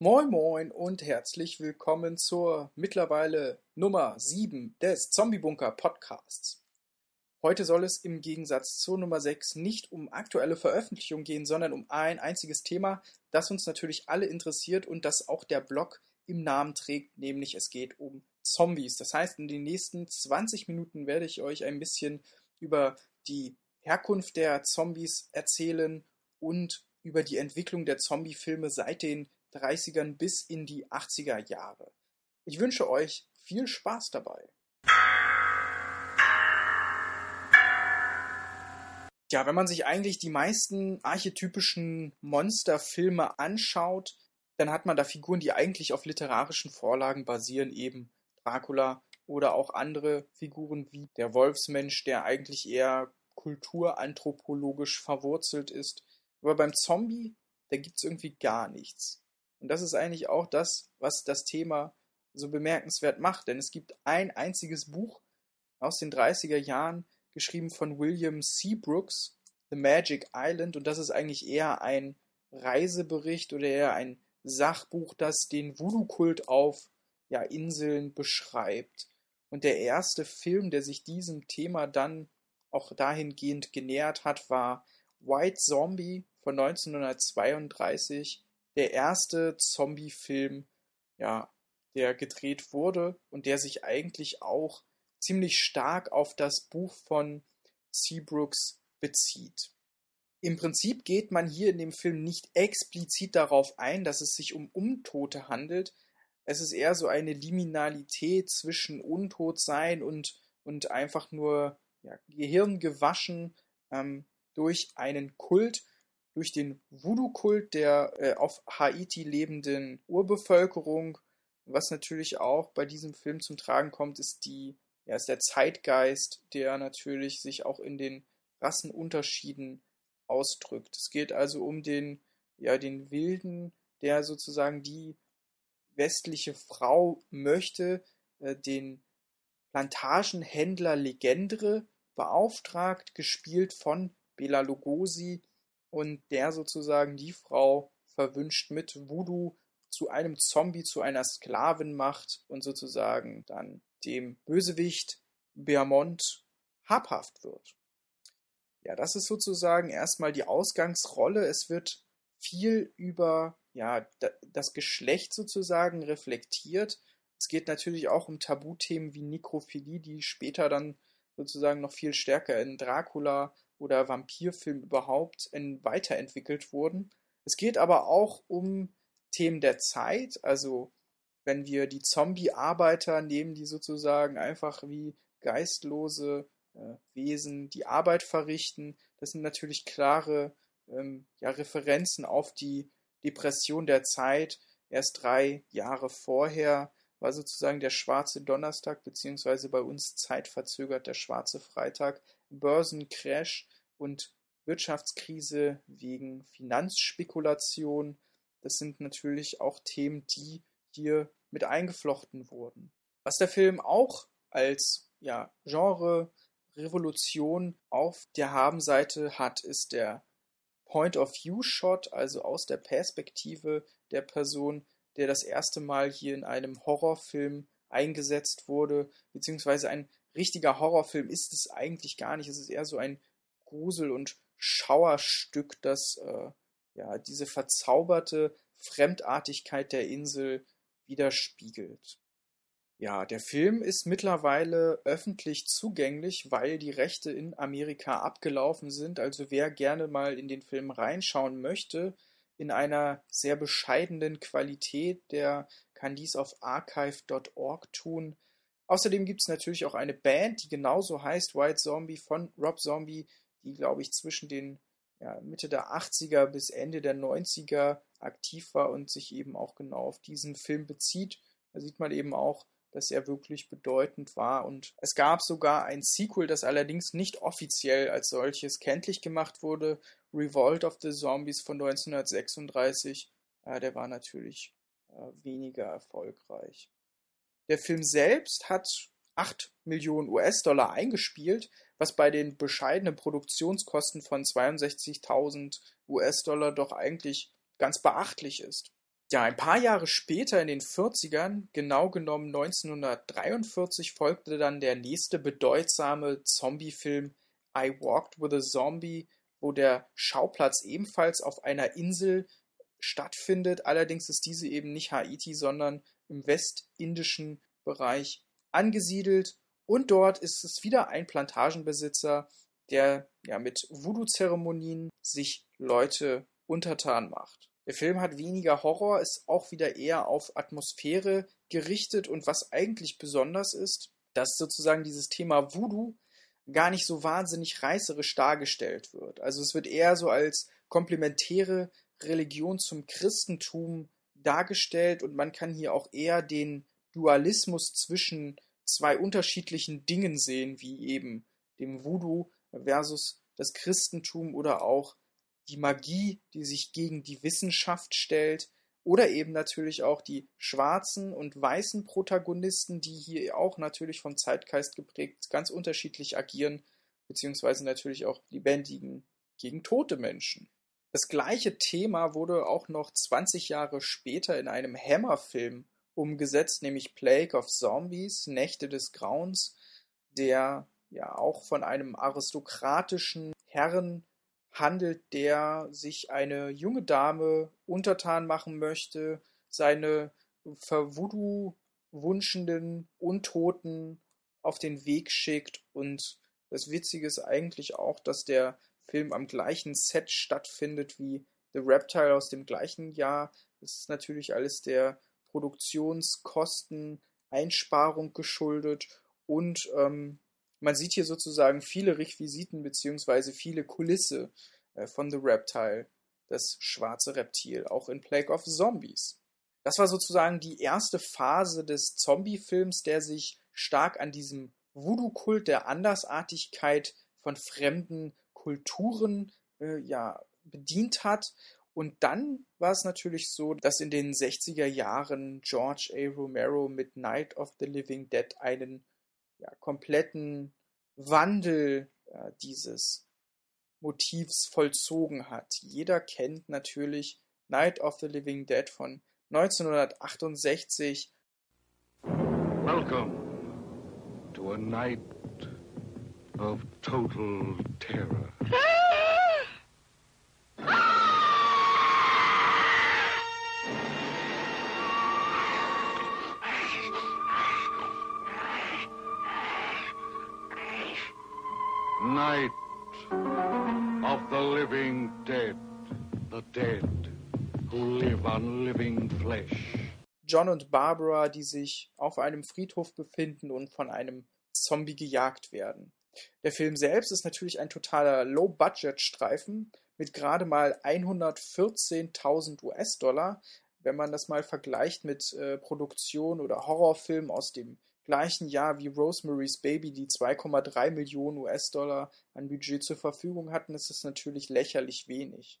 Moin Moin und herzlich willkommen zur mittlerweile Nummer 7 des Zombie Bunker Podcasts. Heute soll es im Gegensatz zur Nummer 6 nicht um aktuelle Veröffentlichungen gehen, sondern um ein einziges Thema, das uns natürlich alle interessiert und das auch der Blog im Namen trägt, nämlich es geht um Zombies. Das heißt, in den nächsten 20 Minuten werde ich euch ein bisschen über die Herkunft der Zombies erzählen und über die Entwicklung der Zombie-Filme seit den 30ern bis in die 80er Jahre. Ich wünsche euch viel Spaß dabei. Ja, wenn man sich eigentlich die meisten archetypischen Monsterfilme anschaut, dann hat man da Figuren, die eigentlich auf literarischen Vorlagen basieren, eben Dracula oder auch andere Figuren wie der Wolfsmensch, der eigentlich eher kulturanthropologisch verwurzelt ist. Aber beim Zombie, da gibt es irgendwie gar nichts. Und das ist eigentlich auch das, was das Thema so bemerkenswert macht, denn es gibt ein einziges Buch aus den 30er Jahren, geschrieben von William Seabrooks, The Magic Island, und das ist eigentlich eher ein Reisebericht oder eher ein Sachbuch, das den Voodoo-Kult auf ja, Inseln beschreibt. Und der erste Film, der sich diesem Thema dann auch dahingehend genähert hat, war White Zombie von 1932 der erste Zombie-Film, ja, der gedreht wurde und der sich eigentlich auch ziemlich stark auf das Buch von Seabrooks bezieht. Im Prinzip geht man hier in dem Film nicht explizit darauf ein, dass es sich um Untote handelt. Es ist eher so eine Liminalität zwischen Untotsein und, und einfach nur ja, Gehirn gewaschen ähm, durch einen Kult, durch den Voodoo-Kult der äh, auf Haiti lebenden Urbevölkerung. Was natürlich auch bei diesem Film zum Tragen kommt, ist die, ja, ist der Zeitgeist, der natürlich sich auch in den Rassenunterschieden ausdrückt. Es geht also um den, ja, den Wilden, der sozusagen die westliche Frau möchte, äh, den Plantagenhändler Legendre beauftragt, gespielt von Bela Lugosi, und der sozusagen die Frau verwünscht mit Voodoo zu einem Zombie, zu einer Sklavin macht und sozusagen dann dem Bösewicht Beamont habhaft wird. Ja, das ist sozusagen erstmal die Ausgangsrolle. Es wird viel über ja, das Geschlecht sozusagen reflektiert. Es geht natürlich auch um Tabuthemen wie Nekrophilie, die später dann sozusagen noch viel stärker in Dracula oder Vampirfilm überhaupt weiterentwickelt wurden. Es geht aber auch um Themen der Zeit, also wenn wir die Zombie-Arbeiter nehmen, die sozusagen einfach wie geistlose äh, Wesen die Arbeit verrichten, das sind natürlich klare ähm, ja, Referenzen auf die Depression der Zeit. Erst drei Jahre vorher war sozusagen der schwarze Donnerstag, beziehungsweise bei uns zeitverzögert der schwarze Freitag, Börsencrash und Wirtschaftskrise wegen Finanzspekulation. Das sind natürlich auch Themen, die hier mit eingeflochten wurden. Was der Film auch als ja, Genre Revolution auf der Habenseite hat, ist der Point-of-View-Shot, also aus der Perspektive der Person, der das erste Mal hier in einem Horrorfilm eingesetzt wurde, beziehungsweise ein richtiger Horrorfilm ist es eigentlich gar nicht. Es ist eher so ein Grusel- und Schauerstück, das äh, ja diese verzauberte Fremdartigkeit der Insel widerspiegelt. Ja, der Film ist mittlerweile öffentlich zugänglich, weil die Rechte in Amerika abgelaufen sind. Also wer gerne mal in den Film reinschauen möchte, in einer sehr bescheidenen Qualität, der kann dies auf archive.org tun. Außerdem gibt es natürlich auch eine Band, die genauso heißt White Zombie von Rob Zombie, die, glaube ich, zwischen den ja, Mitte der 80er bis Ende der 90er aktiv war und sich eben auch genau auf diesen Film bezieht. Da sieht man eben auch, dass er wirklich bedeutend war. Und es gab sogar ein Sequel, das allerdings nicht offiziell als solches kenntlich gemacht wurde. Revolt of the Zombies von 1936. Äh, der war natürlich äh, weniger erfolgreich. Der Film selbst hat 8 Millionen US-Dollar eingespielt, was bei den bescheidenen Produktionskosten von 62.000 US-Dollar doch eigentlich ganz beachtlich ist. Ja, ein paar Jahre später in den 40ern, genau genommen 1943, folgte dann der nächste bedeutsame Zombie-Film I Walked with a Zombie, wo der Schauplatz ebenfalls auf einer Insel stattfindet. Allerdings ist diese eben nicht Haiti, sondern im westindischen Bereich angesiedelt. Und dort ist es wieder ein Plantagenbesitzer, der ja mit Voodoo-Zeremonien sich Leute untertan macht. Der Film hat weniger Horror, ist auch wieder eher auf Atmosphäre gerichtet und was eigentlich besonders ist, dass sozusagen dieses Thema Voodoo gar nicht so wahnsinnig reißerisch dargestellt wird. Also es wird eher so als komplementäre Religion zum Christentum dargestellt und man kann hier auch eher den Dualismus zwischen zwei unterschiedlichen Dingen sehen, wie eben dem Voodoo versus das Christentum oder auch die Magie, die sich gegen die Wissenschaft stellt, oder eben natürlich auch die schwarzen und weißen Protagonisten, die hier auch natürlich vom Zeitgeist geprägt ganz unterschiedlich agieren, beziehungsweise natürlich auch lebendigen gegen tote Menschen. Das gleiche Thema wurde auch noch 20 Jahre später in einem Hammer-Film umgesetzt, nämlich Plague of Zombies, Nächte des Grauens, der ja auch von einem aristokratischen Herren handelt, der sich eine junge Dame untertan machen möchte, seine vervoodoo-wunschenden Untoten auf den Weg schickt. Und das Witzige ist eigentlich auch, dass der Film am gleichen Set stattfindet wie The Reptile aus dem gleichen Jahr. Das ist natürlich alles der Produktionskosten Einsparung geschuldet und ähm, man sieht hier sozusagen viele Requisiten beziehungsweise viele Kulisse äh, von The Reptile, das schwarze Reptil, auch in Plague of Zombies. Das war sozusagen die erste Phase des Zombie-Films, der sich stark an diesem Voodoo-Kult der Andersartigkeit von fremden Kulturen äh, ja, bedient hat. Und dann war es natürlich so, dass in den 60er Jahren George A. Romero mit Night of the Living Dead einen ja, kompletten Wandel äh, dieses Motivs vollzogen hat. Jeder kennt natürlich Night of the Living Dead von 1968. Welcome to a night of total terror. Night of the living dead, the dead who live on living flesh. John und Barbara, die sich auf einem Friedhof befinden und von einem Zombie gejagt werden. Der Film selbst ist natürlich ein totaler Low-Budget-Streifen mit gerade mal 114.000 US-Dollar. Wenn man das mal vergleicht mit äh, Produktion oder Horrorfilmen aus dem gleichen Jahr wie Rosemary's Baby, die 2,3 Millionen US-Dollar an Budget zur Verfügung hatten, ist es natürlich lächerlich wenig.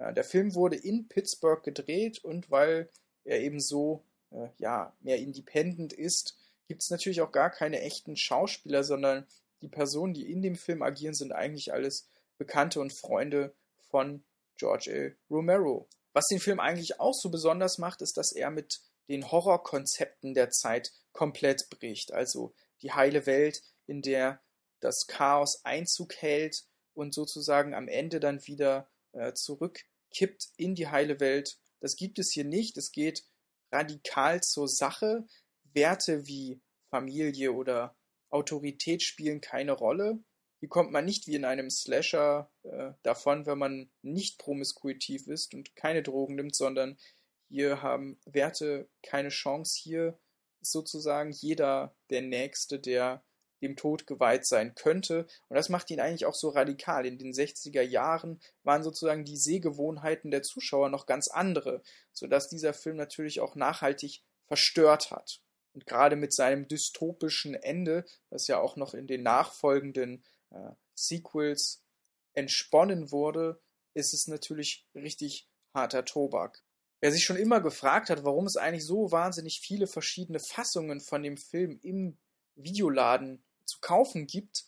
Ja, der Film wurde in Pittsburgh gedreht und weil er eben so äh, ja, mehr independent ist, gibt es natürlich auch gar keine echten Schauspieler, sondern die Personen, die in dem Film agieren, sind eigentlich alles Bekannte und Freunde von George A. Romero. Was den Film eigentlich auch so besonders macht, ist, dass er mit den Horrorkonzepten der Zeit komplett bricht. Also die heile Welt, in der das Chaos Einzug hält und sozusagen am Ende dann wieder äh, zurückkippt in die heile Welt. Das gibt es hier nicht. Es geht radikal zur Sache. Werte wie Familie oder Autorität spielen keine Rolle. Hier kommt man nicht wie in einem Slasher äh, davon, wenn man nicht promiskuitiv ist und keine Drogen nimmt, sondern hier haben Werte keine Chance. Hier ist sozusagen jeder der Nächste, der dem Tod geweiht sein könnte. Und das macht ihn eigentlich auch so radikal. In den 60er Jahren waren sozusagen die Sehgewohnheiten der Zuschauer noch ganz andere, sodass dieser Film natürlich auch nachhaltig verstört hat. Und gerade mit seinem dystopischen Ende, das ja auch noch in den nachfolgenden äh, Sequels entsponnen wurde, ist es natürlich richtig harter Tobak. Wer sich schon immer gefragt hat, warum es eigentlich so wahnsinnig viele verschiedene Fassungen von dem Film im Videoladen zu kaufen gibt,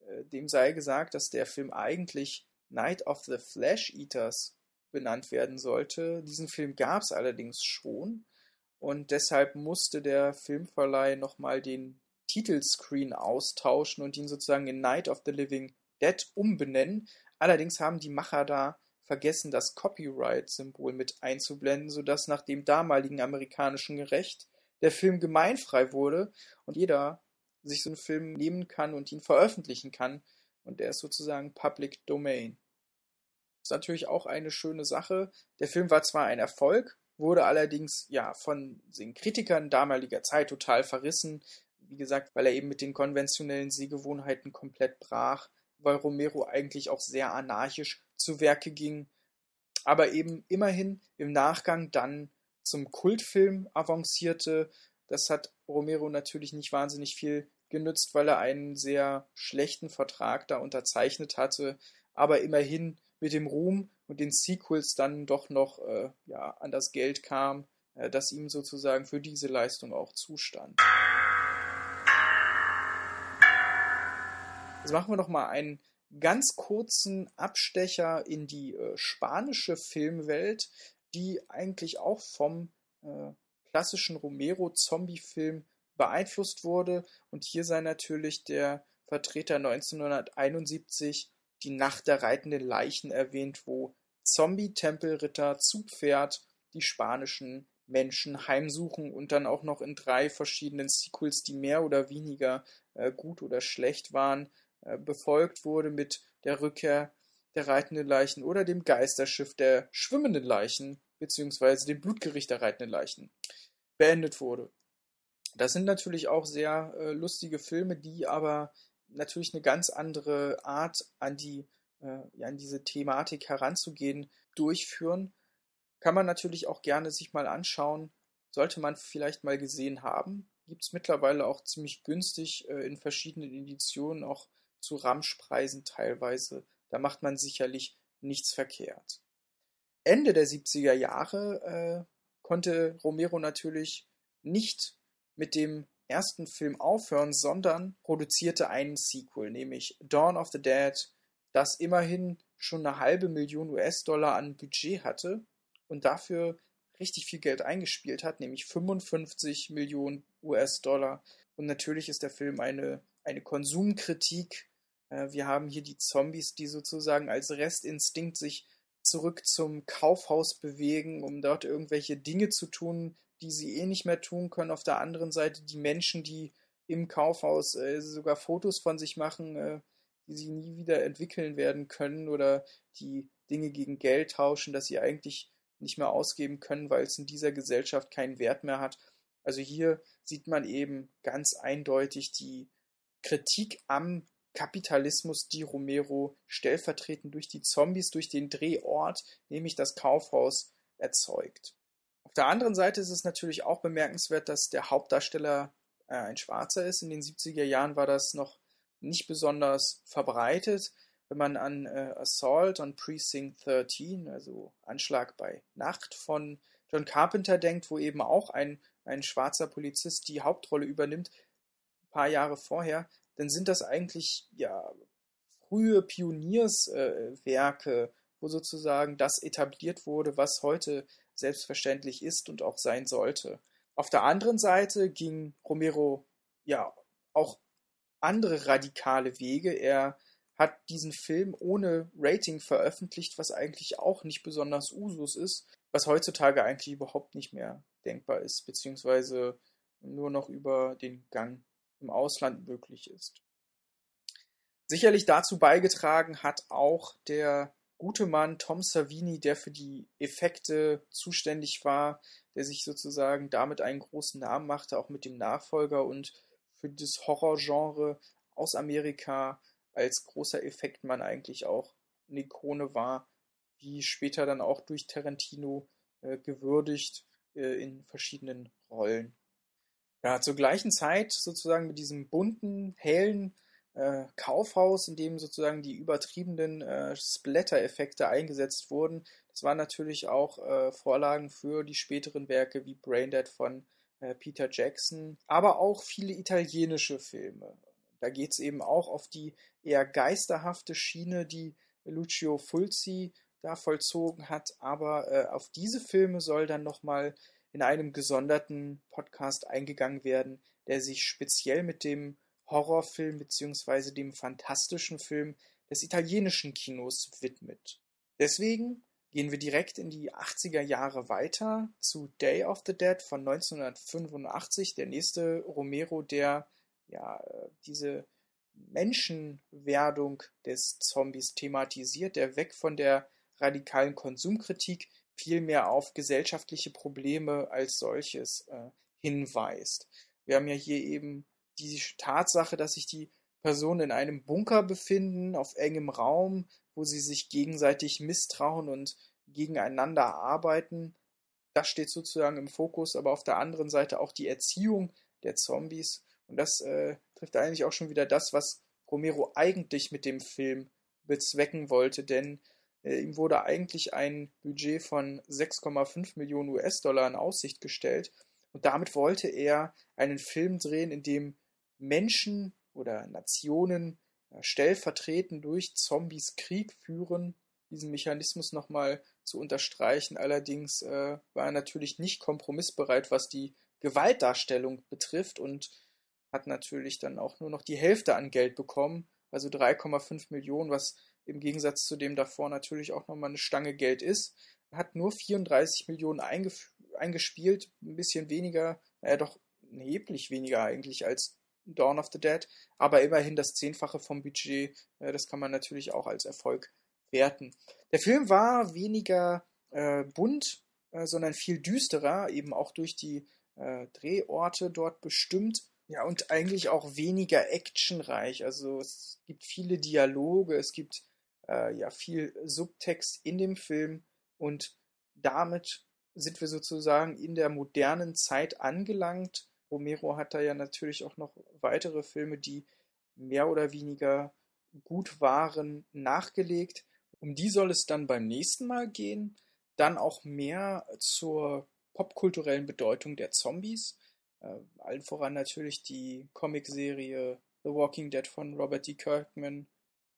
äh, dem sei gesagt, dass der Film eigentlich Night of the Flesh Eaters benannt werden sollte. Diesen Film gab es allerdings schon und deshalb musste der Filmverleih nochmal den Titelscreen austauschen und ihn sozusagen in Night of the Living Dead umbenennen. Allerdings haben die Macher da vergessen, das Copyright-Symbol mit einzublenden, sodass nach dem damaligen amerikanischen Recht der Film gemeinfrei wurde und jeder sich so einen Film nehmen kann und ihn veröffentlichen kann. Und der ist sozusagen Public Domain. Ist natürlich auch eine schöne Sache. Der Film war zwar ein Erfolg, wurde allerdings ja von den Kritikern damaliger Zeit total verrissen. Wie gesagt, weil er eben mit den konventionellen Sehgewohnheiten komplett brach, weil Romero eigentlich auch sehr anarchisch zu Werke ging, aber eben immerhin im Nachgang dann zum Kultfilm avancierte. Das hat Romero natürlich nicht wahnsinnig viel genützt, weil er einen sehr schlechten Vertrag da unterzeichnet hatte, aber immerhin mit dem Ruhm und den Sequels dann doch noch äh, ja, an das Geld kam, äh, das ihm sozusagen für diese Leistung auch zustand. Jetzt machen wir noch mal einen ganz kurzen Abstecher in die äh, spanische Filmwelt, die eigentlich auch vom äh, klassischen Romero-Zombie-Film beeinflusst wurde. Und hier sei natürlich der Vertreter 1971 die Nacht der reitenden Leichen erwähnt, wo Zombie-Tempelritter zu Pferd die spanischen Menschen heimsuchen und dann auch noch in drei verschiedenen Sequels, die mehr oder weniger äh, gut oder schlecht waren, äh, befolgt wurde mit der Rückkehr der reitenden Leichen oder dem Geisterschiff der schwimmenden Leichen, beziehungsweise dem Blutgericht der reitenden Leichen, beendet wurde. Das sind natürlich auch sehr äh, lustige Filme, die aber natürlich eine ganz andere Art an die äh, ja, an diese Thematik heranzugehen durchführen. Kann man natürlich auch gerne sich mal anschauen. Sollte man vielleicht mal gesehen haben. Gibt es mittlerweile auch ziemlich günstig äh, in verschiedenen Editionen, auch zu Ramschpreisen teilweise. Da macht man sicherlich nichts verkehrt. Ende der 70er Jahre äh, konnte Romero natürlich nicht mit dem ersten Film aufhören, sondern produzierte einen Sequel, nämlich Dawn of the Dead, das immerhin schon eine halbe Million US-Dollar an Budget hatte und dafür richtig viel Geld eingespielt hat, nämlich 55 Millionen US-Dollar. Und natürlich ist der Film eine, eine Konsumkritik äh, wir haben hier die Zombies, die sozusagen als Restinstinkt sich zurück zum Kaufhaus bewegen, um dort irgendwelche Dinge zu tun, die sie eh nicht mehr tun können. Auf der anderen Seite die Menschen, die im Kaufhaus äh, sogar Fotos von sich machen, äh, die sie nie wieder entwickeln werden können oder die Dinge gegen Geld tauschen, das sie eigentlich nicht mehr ausgeben können, weil es in dieser Gesellschaft keinen Wert mehr hat. Also hier sieht man eben ganz eindeutig die Kritik am Kapitalismus die Romero stellvertretend durch die Zombies, durch den Drehort, nämlich das Kaufhaus, erzeugt. Auf der anderen Seite ist es natürlich auch bemerkenswert, dass der Hauptdarsteller äh, ein Schwarzer ist. In den 70er Jahren war das noch nicht besonders verbreitet. Wenn man an äh, Assault on Precinct 13, also Anschlag bei Nacht von John Carpenter denkt, wo eben auch ein, ein schwarzer Polizist die Hauptrolle übernimmt, ein paar Jahre vorher, dann sind das eigentlich ja frühe Pionierswerke, äh, wo sozusagen das etabliert wurde, was heute selbstverständlich ist und auch sein sollte. Auf der anderen Seite ging Romero ja auch andere radikale Wege. Er hat diesen Film ohne Rating veröffentlicht, was eigentlich auch nicht besonders Usus ist, was heutzutage eigentlich überhaupt nicht mehr denkbar ist, beziehungsweise nur noch über den Gang im Ausland möglich ist. Sicherlich dazu beigetragen hat auch der gute Mann Tom Savini, der für die Effekte zuständig war, der sich sozusagen damit einen großen Namen machte, auch mit dem Nachfolger und für das Horrorgenre aus Amerika als großer Effektmann eigentlich auch eine Ikone war, wie später dann auch durch Tarantino äh, gewürdigt äh, in verschiedenen Rollen. Ja, zur gleichen Zeit sozusagen mit diesem bunten, hellen äh, Kaufhaus, in dem sozusagen die übertriebenen äh, Splatter-Effekte eingesetzt wurden. Das waren natürlich auch äh, Vorlagen für die späteren Werke wie Braindead von äh, Peter Jackson, aber auch viele italienische Filme. Da geht es eben auch auf die eher geisterhafte Schiene, die Lucio Fulci da vollzogen hat. Aber äh, auf diese Filme soll dann nochmal in einem gesonderten Podcast eingegangen werden, der sich speziell mit dem Horrorfilm bzw. dem fantastischen Film des italienischen Kinos widmet. Deswegen gehen wir direkt in die 80er Jahre weiter zu Day of the Dead von 1985, der nächste Romero, der ja diese Menschenwerdung des Zombies thematisiert, der weg von der radikalen Konsumkritik vielmehr auf gesellschaftliche Probleme als solches äh, hinweist. Wir haben ja hier eben die Tatsache, dass sich die Personen in einem Bunker befinden, auf engem Raum, wo sie sich gegenseitig misstrauen und gegeneinander arbeiten. Das steht sozusagen im Fokus, aber auf der anderen Seite auch die Erziehung der Zombies. Und das äh, trifft eigentlich auch schon wieder das, was Romero eigentlich mit dem Film bezwecken wollte, denn äh, ihm wurde eigentlich ein Budget von 6,5 Millionen US-Dollar in Aussicht gestellt und damit wollte er einen Film drehen, in dem Menschen oder Nationen äh, stellvertretend durch Zombies Krieg führen. Diesen Mechanismus nochmal zu unterstreichen. Allerdings äh, war er natürlich nicht kompromissbereit, was die Gewaltdarstellung betrifft und hat natürlich dann auch nur noch die Hälfte an Geld bekommen, also 3,5 Millionen, was im Gegensatz zu dem davor natürlich auch nochmal eine Stange Geld ist. Hat nur 34 Millionen eingespielt, ein bisschen weniger, naja doch erheblich weniger eigentlich als Dawn of the Dead, aber immerhin das Zehnfache vom Budget, äh, das kann man natürlich auch als Erfolg werten. Der Film war weniger äh, bunt, äh, sondern viel düsterer, eben auch durch die äh, Drehorte dort bestimmt. Ja, und eigentlich auch weniger actionreich. Also es gibt viele Dialoge, es gibt äh, ja viel Subtext in dem Film und damit sind wir sozusagen in der modernen Zeit angelangt. Romero hat da ja natürlich auch noch weitere Filme, die mehr oder weniger gut waren, nachgelegt. Um die soll es dann beim nächsten Mal gehen. Dann auch mehr zur popkulturellen Bedeutung der Zombies. Äh, allen voran natürlich die Comicserie The Walking Dead von Robert D. Kirkman,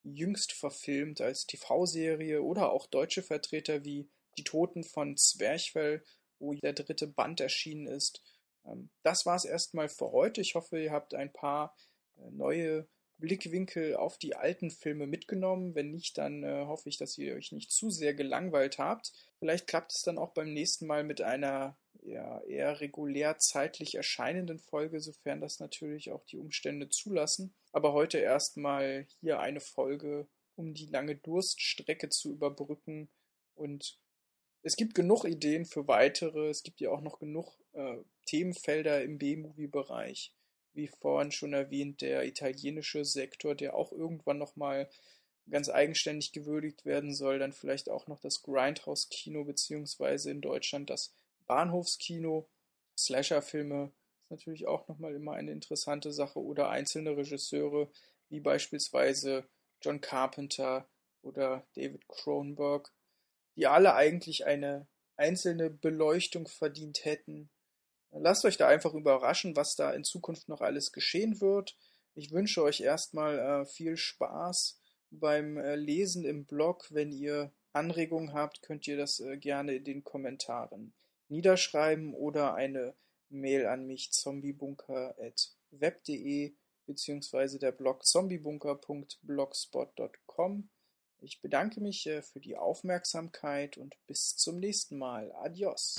jüngst verfilmt als TV-Serie oder auch deutsche Vertreter wie Die Toten von Zwerchfell, wo der dritte Band erschienen ist. Ähm, das war es erstmal für heute. Ich hoffe, ihr habt ein paar äh, neue Blickwinkel auf die alten Filme mitgenommen. Wenn nicht, dann äh, hoffe ich, dass ihr euch nicht zu sehr gelangweilt habt. Vielleicht klappt es dann auch beim nächsten Mal mit einer ja, eher regulär zeitlich erscheinenden Folge, sofern das natürlich auch die Umstände zulassen. Aber heute erstmal hier eine Folge, um die lange Durststrecke zu überbrücken. Und es gibt genug Ideen für weitere. Es gibt ja auch noch genug äh, Themenfelder im B-Movie-Bereich wie vorhin schon erwähnt, der italienische Sektor, der auch irgendwann nochmal ganz eigenständig gewürdigt werden soll. Dann vielleicht auch noch das Grindhouse-Kino, beziehungsweise in Deutschland das Bahnhofskino. Slasher-Filme ist natürlich auch nochmal immer eine interessante Sache. Oder einzelne Regisseure, wie beispielsweise John Carpenter oder David Cronenberg, die alle eigentlich eine einzelne Beleuchtung verdient hätten Lasst euch da einfach überraschen, was da in Zukunft noch alles geschehen wird. Ich wünsche euch erstmal äh, viel Spaß beim äh, Lesen im Blog. Wenn ihr Anregungen habt, könnt ihr das äh, gerne in den Kommentaren niederschreiben oder eine Mail an mich zombiebunker.web.de beziehungsweise der Blog zombiebunker.blogspot.com. Ich bedanke mich äh, für die Aufmerksamkeit und bis zum nächsten Mal. Adios.